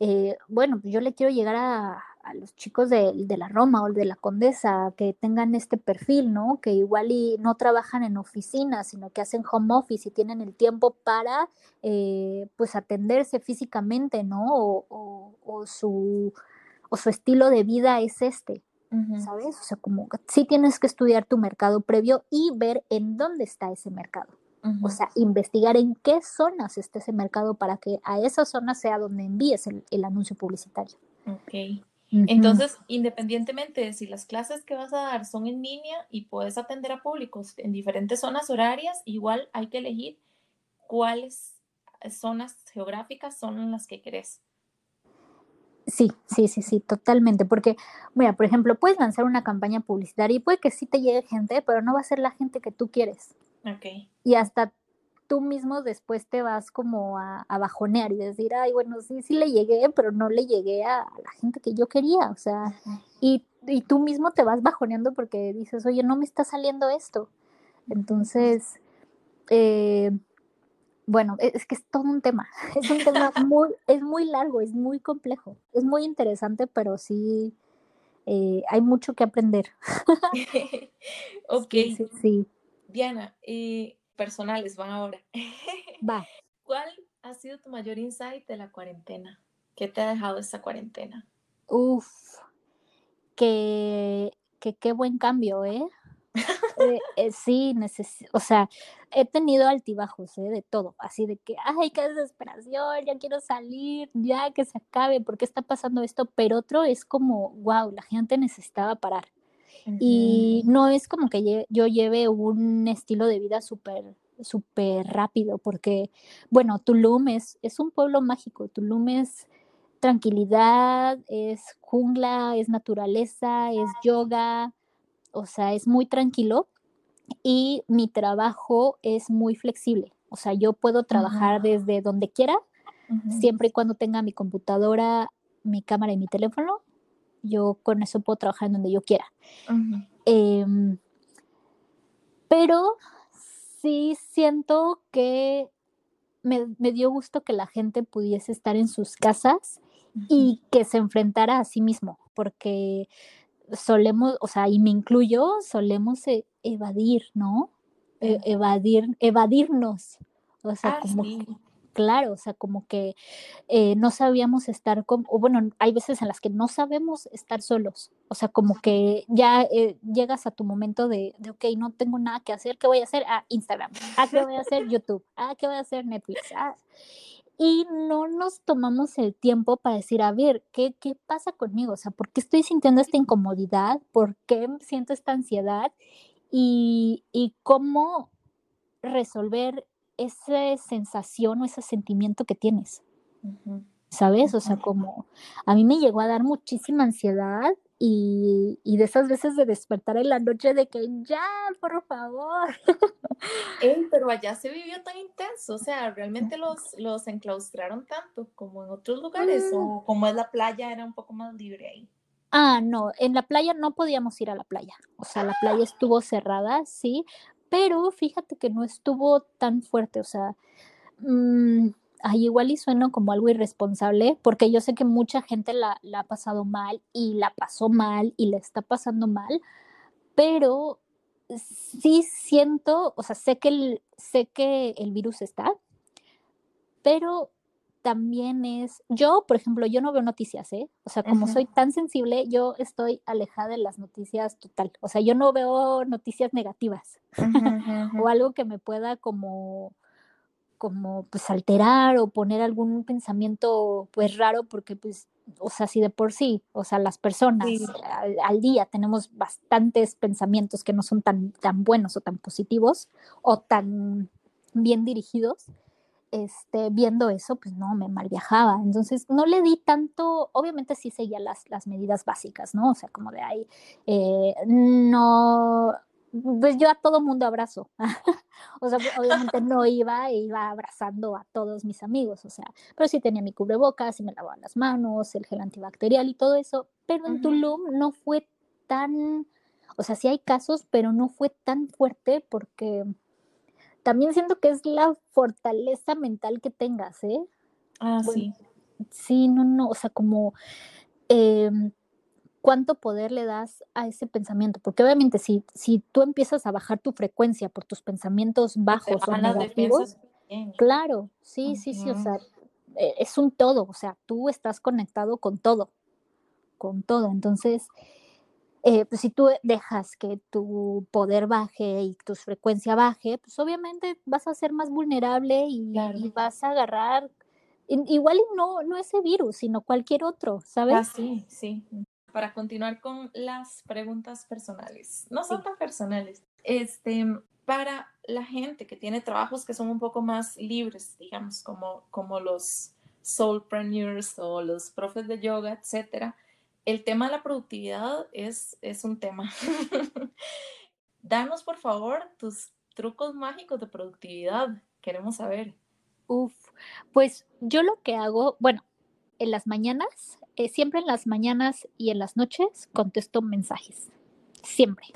eh, bueno, yo le quiero llegar a, a los chicos de, la Roma o de la Condesa que tengan este perfil, ¿no? Que igual y no trabajan en oficina, sino que hacen home office y tienen el tiempo para, eh, pues, atenderse físicamente, ¿no? O, su, o su estilo de vida es este, ¿sabes? O sea, como sí tienes que estudiar tu mercado previo y ver en dónde está ese mercado. O sea, investigar en qué zonas está ese mercado para que a esa zona sea donde envíes el, el anuncio publicitario. Ok. Entonces, independientemente de si las clases que vas a dar son en línea y puedes atender a públicos en diferentes zonas horarias, igual hay que elegir cuáles zonas geográficas son las que querés. Sí, sí, sí, sí, totalmente. Porque, mira, por ejemplo, puedes lanzar una campaña publicitaria y puede que sí te llegue gente, pero no va a ser la gente que tú quieres. Ok. Y hasta tú mismo después te vas como a, bajonear y decir, ay, bueno, sí, sí le llegué, pero no le llegué a, la gente que yo quería, o sea, y, tú mismo te vas bajoneando porque dices, oye, no me está saliendo esto. Entonces, eh, bueno, e, es, que es todo un tema, es un tema muy, es muy largo, es muy complejo, es muy interesante, pero sí eh, hay mucho que aprender. ok. Sí, sí, Diana, eh, personales van ahora. Va. ¿Cuál ha sido tu mayor insight de la cuarentena? ¿Qué te ha dejado esta cuarentena? Uf, que, qué buen cambio, ¿eh? Eh, eh sí, o sea, he tenido altibajos, ¿eh? De todo, así de que, ay, qué desesperación, ya quiero salir, ya que se acabe, ¿por qué está pasando esto? Pero otro es como, wow, la gente necesitaba parar. Y no es como que yo lleve un estilo de vida súper súper rápido, porque, bueno, Tulum es, es un pueblo mágico, Tulum es tranquilidad, es jungla, es naturaleza, es yoga, o sea, es muy tranquilo y mi trabajo es muy flexible, o sea, yo puedo trabajar desde donde quiera, siempre y cuando tenga mi computadora mi cámara y mi teléfono, yo con eso puedo trabajar en donde yo quiera. Em, pero sí siento que me, dio gusto que la gente pudiese estar en sus casas y que se enfrentara a sí mismo, porque solemos, o sea, y me incluyo, solemos e, evadir, ¿no? E, evadir, evadirnos. O sea, ah, como, claro, o sea, como que eh, no sabíamos estar con, o bueno, hay veces en las que no sabemos estar solos, o sea, como que ya eh, llegas a tu momento de, de, ok, no tengo nada que hacer, ¿qué voy a hacer? Ah, Instagram, ah, ¿qué voy a hacer? YouTube, ah, ¿qué voy a hacer? Netflix, ah. Y no nos tomamos el tiempo para decir, a ver, ¿qué, ¿qué pasa conmigo? O sea, ¿por qué estoy sintiendo esta incomodidad? ¿Por qué siento esta ansiedad? Y, y cómo resolver esa sensación o ese sentimiento que tienes. ¿Sabes? O sea, como a mí me llegó a dar muchísima ansiedad y, de esas veces de despertar en la noche de que ya, por favor. pero allá se vivió tan intenso, o sea, realmente los, los enclaustraron tanto como en otros lugares, o mm. como es la playa, era un poco más libre ahí. Ah, no, en la playa no podíamos ir a la playa, o sea, la playa estuvo cerrada, sí, pero fíjate que no estuvo tan fuerte, o sea, mmm, igual y sueno como algo irresponsable, porque yo sé que mucha gente la, ha pasado mal y la pasó mal y le está pasando mal, pero sí siento, o sea, sé que el, sé que el virus está, pero también es, yo, por ejemplo, yo no veo noticias, ¿eh? O sea, como soy tan sensible, yo estoy alejada de las noticias total. O sea, yo no veo noticias negativas o algo que me pueda como como pues alterar o poner algún pensamiento pues raro porque pues o sea si de por sí o sea las personas al, al, día tenemos bastantes pensamientos que no son tan tan buenos o tan positivos o tan bien dirigidos este, viendo eso, pues no, me mal viajaba. Entonces, no le di tanto, obviamente sí seguía las, las medidas básicas, ¿no? O sea, como de ahí, eh, no, pues yo a todo mundo abrazo. o sea, obviamente no iba e iba abrazando a todos mis amigos, o sea, pero sí tenía mi cubrebocas y me lavaba las manos, el gel antibacterial y todo eso, pero en Tulum no fue tan, o sea, sí hay casos, pero no fue tan fuerte porque también siento que es la fortaleza mental que tengas, ¿eh? Ah, sí. Sí, no, no, o sea, como em, cuánto poder le das a ese pensamiento, porque obviamente si, si tú empiezas a bajar tu frecuencia por tus pensamientos bajos o negativos, claro, sí, sí, sí, o sea, e, es un todo, o sea, tú estás conectado con todo, con todo, entonces eh, pues si tú dejas que tu poder baje y tu frecuencia baje, pues obviamente vas a ser más vulnerable y, vas a agarrar, igual y no, no ese virus, sino cualquier otro, ¿sabes? Ah, sí, sí. Para continuar con las preguntas personales, no son tan personales. Este, para la gente que tiene trabajos que son un poco más libres, digamos, como, como los soulpreneurs o los profes de yoga, etcétera, el tema de la productividad es, es un tema. Danos, por favor, tus trucos mágicos de productividad. Queremos saber. Uf, pues yo lo que hago, bueno, en las mañanas, eh, siempre en las mañanas y en las noches contesto mensajes. Siempre,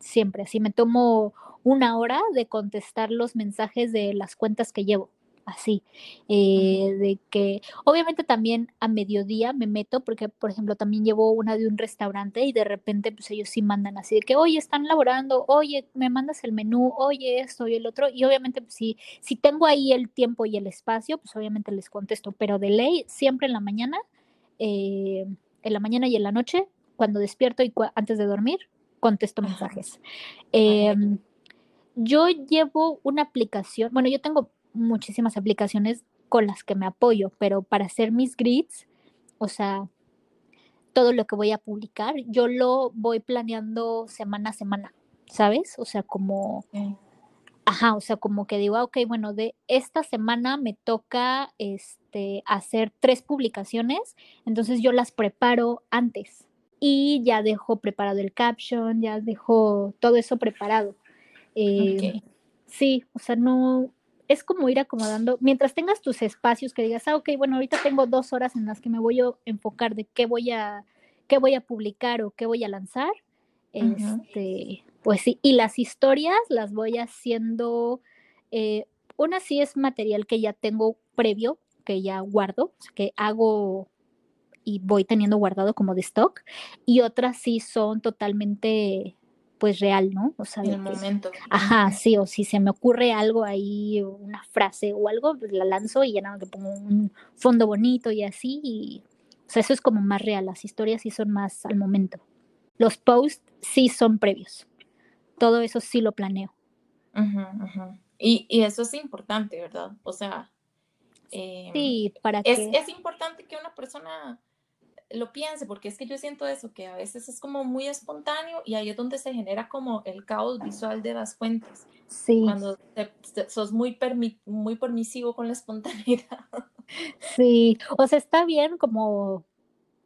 siempre. Así me tomo una hora de contestar los mensajes de las cuentas que llevo así, eh, de que obviamente también a mediodía me meto, porque por ejemplo también llevo una de un restaurante y de repente pues ellos sí mandan así de que, oye, están laborando, oye, me mandas el menú, oye, esto y el otro, y obviamente pues si, si tengo ahí el tiempo y el espacio, pues obviamente les contesto, pero de ley siempre en la mañana, eh, en la mañana y en la noche, cuando despierto y antes de dormir, contesto mensajes. Em, yo llevo una aplicación, bueno, yo tengo muchísimas aplicaciones con las que me apoyo, pero para hacer mis grids, o sea, todo lo que voy a publicar, yo lo voy planeando semana a semana, ¿sabes? O sea, como, ajá, o sea, como que digo, ah, ok, bueno, de esta semana me toca este, hacer tres publicaciones, entonces yo las preparo antes y ya dejo preparado el caption, ya dejo todo eso preparado. Eh, sí, o sea, no, es como ir acomodando, mientras tengas tus espacios que digas, ah, ok, bueno, ahorita tengo dos horas en las que me voy a enfocar de qué voy a, qué voy a publicar o qué voy a lanzar. Este, pues sí, y las historias las voy haciendo, eh, una sí es material que ya tengo previo, que ya guardo, que hago y voy teniendo guardado como de stock, y otras sí son totalmente pues real, ¿no? O sea, en el momento. Ajá, sí, o si se me ocurre algo ahí, una frase o algo, pues la lanzo y ya nada, que pongo un fondo bonito y así, y, o sea, eso es como más real, las historias sí son más al momento. Los posts sí son previos, todo eso sí lo planeo. Y, y, eso es importante, ¿verdad? O sea, eh, sí, para es, es importante que una persona lo piense, porque es que yo siento eso, que a veces es como muy espontáneo y ahí es donde se genera como el caos visual de las fuentes. Sí. Cuando sos muy, muy permisivo con la espontaneidad. Sí, o sea, está bien como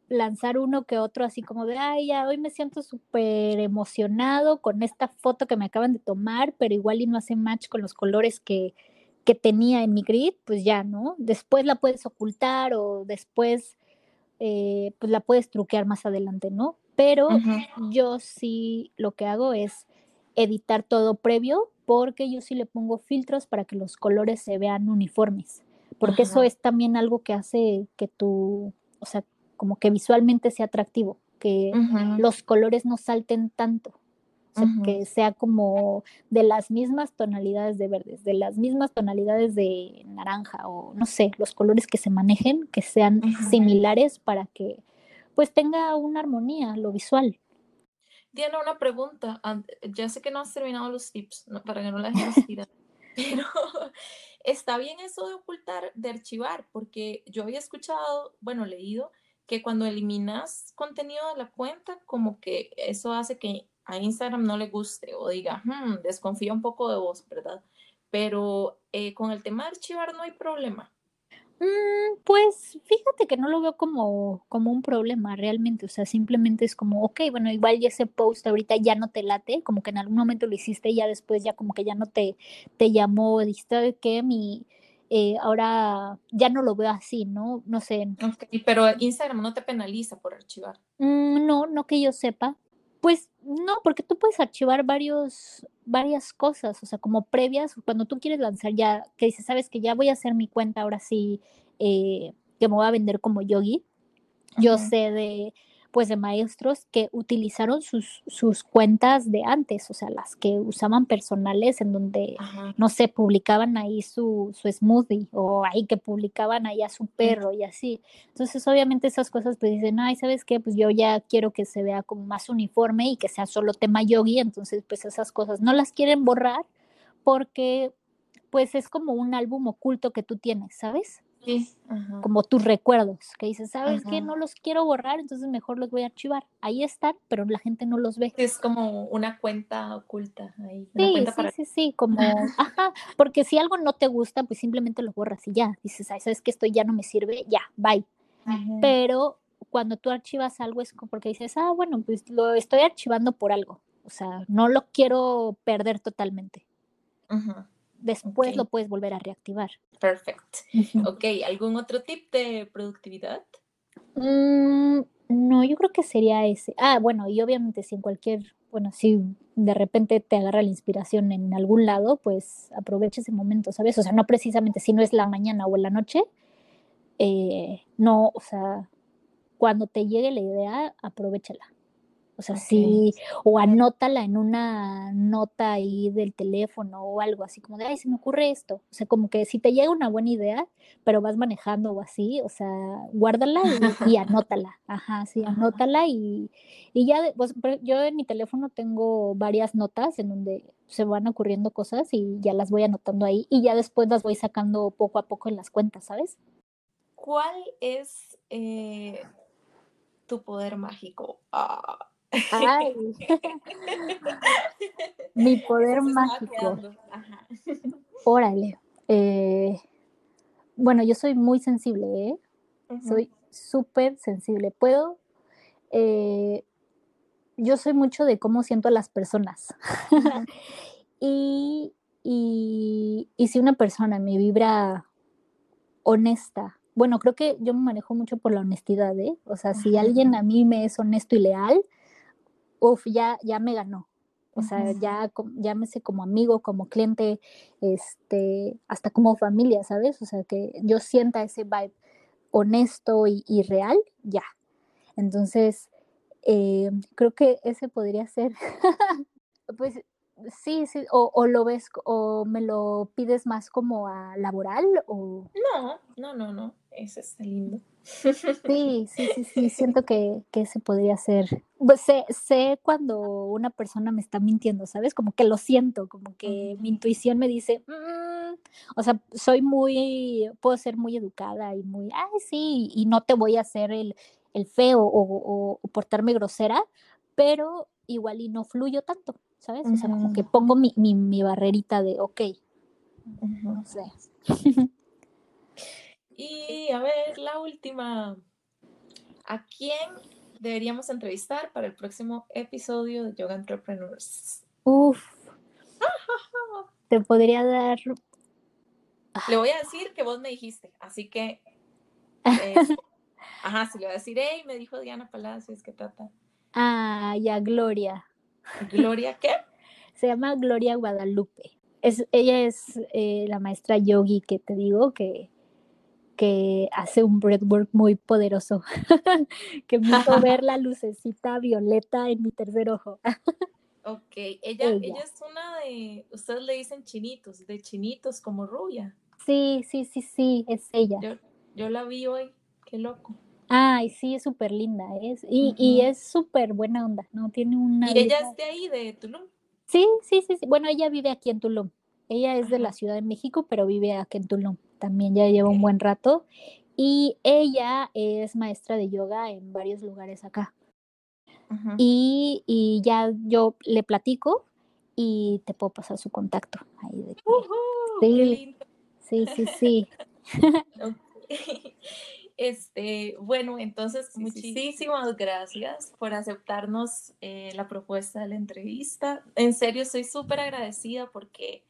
lanzar uno que otro así como de, ay, ya, hoy me siento súper emocionado con esta foto que me acaban de tomar, pero igual y no hace match con los colores que, que tenía en mi grid, pues ya, ¿no? Después la puedes ocultar o después eh, pues la puedes truquear más adelante, ¿no? Pero yo sí lo que hago es editar todo previo porque yo sí le pongo filtros para que los colores se vean uniformes, porque eso es también algo que hace que tú, o sea, como que visualmente sea atractivo, que los colores no salten tanto que sea como de las mismas tonalidades de verdes, de las mismas tonalidades de naranja o no sé, los colores que se manejen, que sean similares para que pues tenga una armonía lo visual. Diana, una pregunta. Ya sé que no has terminado los tips para que no la gente pero está bien eso de ocultar, de archivar, porque yo había escuchado, bueno, leído que cuando eliminas contenido de la cuenta, como que eso hace que a Instagram no le guste o diga, hmm, desconfía un poco de vos, ¿verdad? Pero eh, con el tema de archivar no hay problema. Mm, pues fíjate que no lo veo como, como un problema realmente, o sea, simplemente es como, ok, bueno, igual ya ese post ahorita ya no te late, como que en algún momento lo hiciste y ya después ya como que ya no te, te llamó, dijiste que mi, eh, ahora ya no lo veo así, ¿no? No sé. pero Instagram no te penaliza por archivar. Mm, no, no que yo sepa, pues no, porque tú puedes archivar varios, varias cosas, o sea, como previas, cuando tú quieres lanzar ya, que dices, sabes que ya voy a hacer mi cuenta ahora sí, eh, que me voy a vender como yogi. Yo sé de, pues de maestros que utilizaron sus, sus cuentas de antes, o sea, las que usaban personales en donde, no sé, publicaban ahí su, su smoothie o ahí que publicaban ahí a su perro y así. Entonces, obviamente esas cosas pues dicen, ay, ¿sabes qué? Pues yo ya quiero que se vea como más uniforme y que sea solo tema yogi, entonces pues esas cosas no las quieren borrar porque pues es como un álbum oculto que tú tienes, ¿sabes? Como tus recuerdos, que dices, ¿sabes qué? No los quiero borrar, entonces mejor los voy a archivar. Ahí están, pero la gente no los ve. Es como una cuenta oculta ahí. Sí, sí, sí, sí, como, ajá, porque si algo no te gusta, pues simplemente lo borras y ya. Dices, Ay, ¿sabes que esto ya no me sirve? Ya, bye. Pero cuando tú archivas algo es como porque dices, ah, bueno, pues lo estoy archivando por algo. O sea, no lo quiero perder totalmente. Ajá después lo puedes volver a reactivar. Perfecto. Ok, ¿algún otro tip de productividad? Mm, no, yo creo que sería ese. Ah, bueno, y obviamente si en cualquier, bueno, si de repente te agarra la inspiración en algún lado, pues aprovecha ese momento, ¿sabes? O sea, no precisamente si no es la mañana o en la noche, eh, no, o sea, cuando te llegue la idea, aprovechala. O sea, sí, o anótala en una nota ahí del teléfono o algo así como de, ay, se me ocurre esto. O sea, como que si te llega una buena idea, pero vas manejando o así, o sea, guárdala y, anótala. Ajá, sí, anótala y, y ya, pues, yo en mi teléfono tengo varias notas en donde se van ocurriendo cosas y ya las voy anotando ahí y ya después las voy sacando poco a poco en las cuentas, ¿sabes? ¿Cuál es eh, tu poder mágico? Ah, Ay. Mi poder mágico. Órale. Eh, bueno, yo soy muy sensible, ¿eh? Soy súper sensible. Puedo. Eh, yo soy mucho de cómo siento a las personas. y Y, y si una persona me vibra honesta, bueno, creo que yo me manejo mucho por la honestidad, ¿eh? O sea, si alguien a mí me es honesto y leal, uff, ya, ya me ganó. O sea, ya llámese como amigo, como cliente, este, hasta como familia, ¿sabes? O sea, que yo sienta ese vibe honesto y, y real, ya. Entonces, eh, creo que ese podría ser, pues sí, sí, o, o, lo ves, o me lo pides más como a laboral, o... No, no, no, no, ese está lindo. Sí, sí, sí, sí, siento que, que ese podría ser. Pues sé, sé cuando una persona me está mintiendo, ¿sabes? Como que lo siento, como que mi intuición me dice, mm", o sea, soy muy, puedo ser muy educada y muy, ay, sí, y no te voy a hacer el, el feo o, o, portarme grosera, pero igual y no fluyo tanto, ¿sabes? O sea, como que pongo mi, mi, mi barrerita de, ok, no sé. Y a ver, la última. ¿A quién deberíamos entrevistar para el próximo episodio de Yoga Entrepreneurs? Uf. Te podría dar. Le voy a decir que vos me dijiste, así que. Ajá, si le voy a decir, hey, me dijo Diana Palacios, ¿qué trata? Ah, ya, Gloria. ¿Gloria qué? Se llama Gloria Guadalupe. Es, ella es eh, la maestra yogi que te digo que que hace un breathwork muy poderoso, que me hizo ver la lucecita violeta en mi tercer ojo. ok, ella, ella. es una de, ustedes le dicen chinitos, de chinitos como rubia. Sí, sí, sí, sí, es ella. Yo, la vi hoy, qué loco. Ay, sí, es súper linda, es, y, y es súper buena onda, ¿no? Tiene una... ¿Y ella es de ahí, de Tulum? Sí, sí, sí, sí, bueno, ella vive aquí en Tulum. Ella es de la Ciudad de México, pero vive aquí en Tulum también ya lleva un buen rato. Y ella es maestra de yoga en varios lugares acá. y, y, ya yo le platico y te puedo pasar su contacto. Ahí de sí, sí, sí, sí, Este, bueno, entonces muchísimas gracias por aceptarnos eh, la propuesta de la entrevista. En serio, estoy súper agradecida porque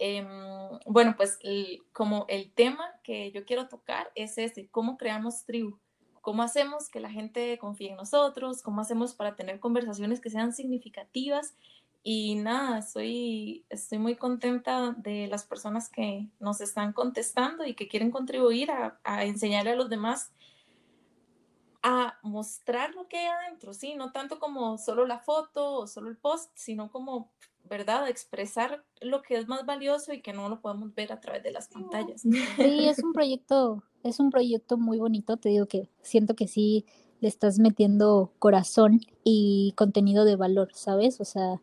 Em, bueno, pues como el tema que yo quiero tocar es ese, cómo creamos tribu, cómo hacemos que la gente confíe en nosotros, cómo hacemos para tener conversaciones que sean significativas y nada, estoy, estoy muy contenta de las personas que nos están contestando y que quieren contribuir a, a enseñarle a los demás a mostrar lo que hay adentro, ¿sí? No tanto como solo la foto o solo el post, sino como ¿verdad? Expresar lo que es más valioso y que no lo podemos ver a través de las pantallas. Sí, es un proyecto, es un proyecto muy bonito, te digo que siento que sí le estás metiendo corazón y contenido de valor, ¿sabes? O sea,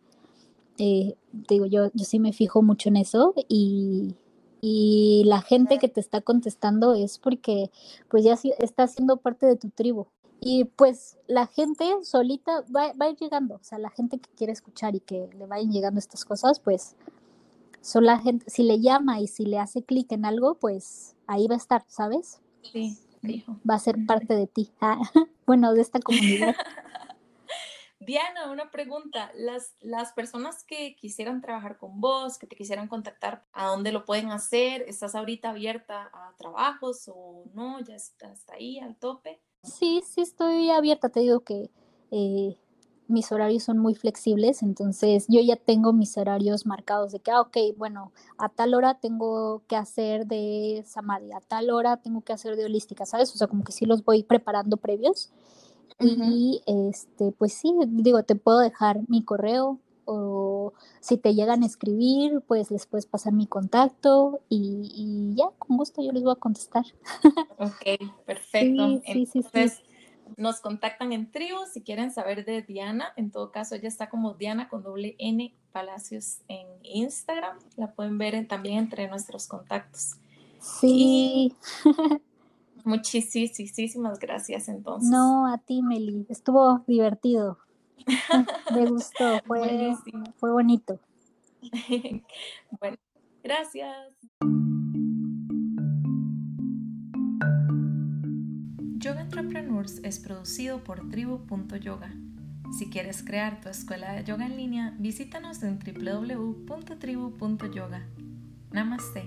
eh, digo, yo, yo sí me fijo mucho en eso y, y la gente que te está contestando es porque pues ya está siendo parte de tu tribu, y pues la gente solita va, va, a ir llegando, o sea, la gente que quiere escuchar y que le vayan llegando estas cosas, pues son la gente, si le llama y si le hace clic en algo, pues ahí va a estar, ¿sabes? Sí, dijo. Va a ser parte de ti, ah, bueno, de esta comunidad. Diana, una pregunta. Las, las personas que quisieran trabajar con vos, que te quisieran contactar, ¿a dónde lo pueden hacer? ¿Estás ahorita abierta a trabajos o no? ¿Ya estás ahí al tope? Sí, sí estoy abierta, te digo que eh, mis horarios son muy flexibles, entonces yo ya tengo mis horarios marcados de que, ah, ok, bueno, a tal hora tengo que hacer de samadhi, a tal hora tengo que hacer de holística, ¿sabes? O sea, como que sí los voy preparando previos. Y este, pues sí, digo, te puedo dejar mi correo o si te llegan a escribir, pues les puedes pasar mi contacto y, ya, con gusto yo les voy a contestar. Ok, perfecto. Sí, sí, Entonces, nos contactan en tribu si quieren saber de Diana. En todo caso, ella está como Diana con doble N Palacios en Instagram. La pueden ver también entre nuestros contactos. Sí. muchísimas gracias entonces. No, a ti, Meli. Estuvo divertido. Me gustó, fue, fue bonito. bueno, gracias. Yoga Entrepreneurs es producido por tribu.yoga. Si quieres crear tu escuela de yoga en línea, visítanos en www.tribu.yoga. Namaste.